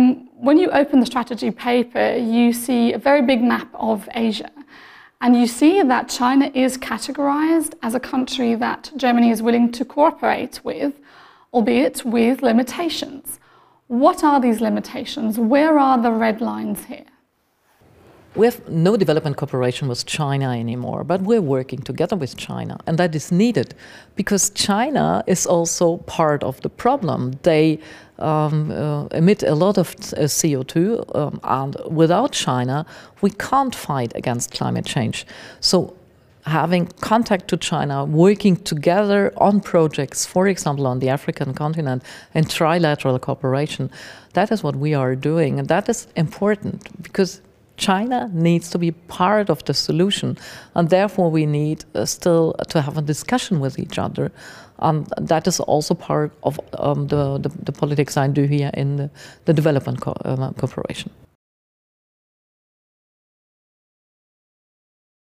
um, when you open the strategy paper, you see a very big map of Asia. And you see that China is categorized as a country that Germany is willing to cooperate with, albeit with limitations. What are these limitations? Where are the red lines here? We have no development cooperation with China anymore, but we're working together with China, and that is needed because China is also part of the problem. They um, uh, emit a lot of uh, CO2, um, and without China, we can't fight against climate change. So having contact to China, working together on projects, for example, on the African continent, and trilateral cooperation, that is what we are doing. And that is important because China needs to be part of the solution, and therefore we need uh, still to have a discussion with each other. And that is also part of um, the, the, the, politics I do here in the, the development co uh, cooperation.